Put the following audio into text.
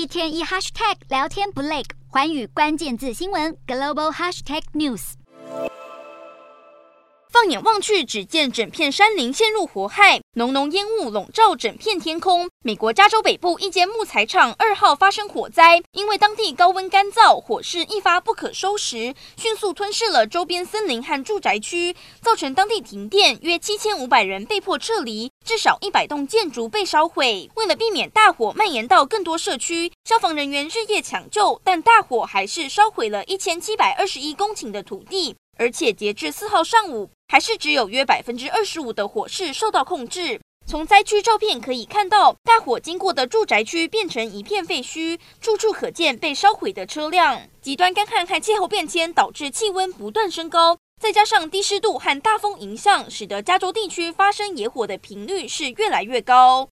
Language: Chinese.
一天一 hashtag 聊天不累，环宇关键字新闻 global hashtag news。放眼望去，只见整片山林陷入火海，浓浓烟雾笼罩整片天空。美国加州北部一间木材厂二号发生火灾，因为当地高温干燥，火势一发不可收拾，迅速吞噬了周边森林和住宅区，造成当地停电，约七千五百人被迫撤离，至少一百栋建筑被烧毁。为了避免大火蔓延到更多社区，消防人员日夜抢救，但大火还是烧毁了一千七百二十一公顷的土地。而且截至四号上午，还是只有约百分之二十五的火势受到控制。从灾区照片可以看到，大火经过的住宅区变成一片废墟，处处可见被烧毁的车辆。极端干旱和气候变迁导致气温不断升高，再加上低湿度和大风影响，使得加州地区发生野火的频率是越来越高。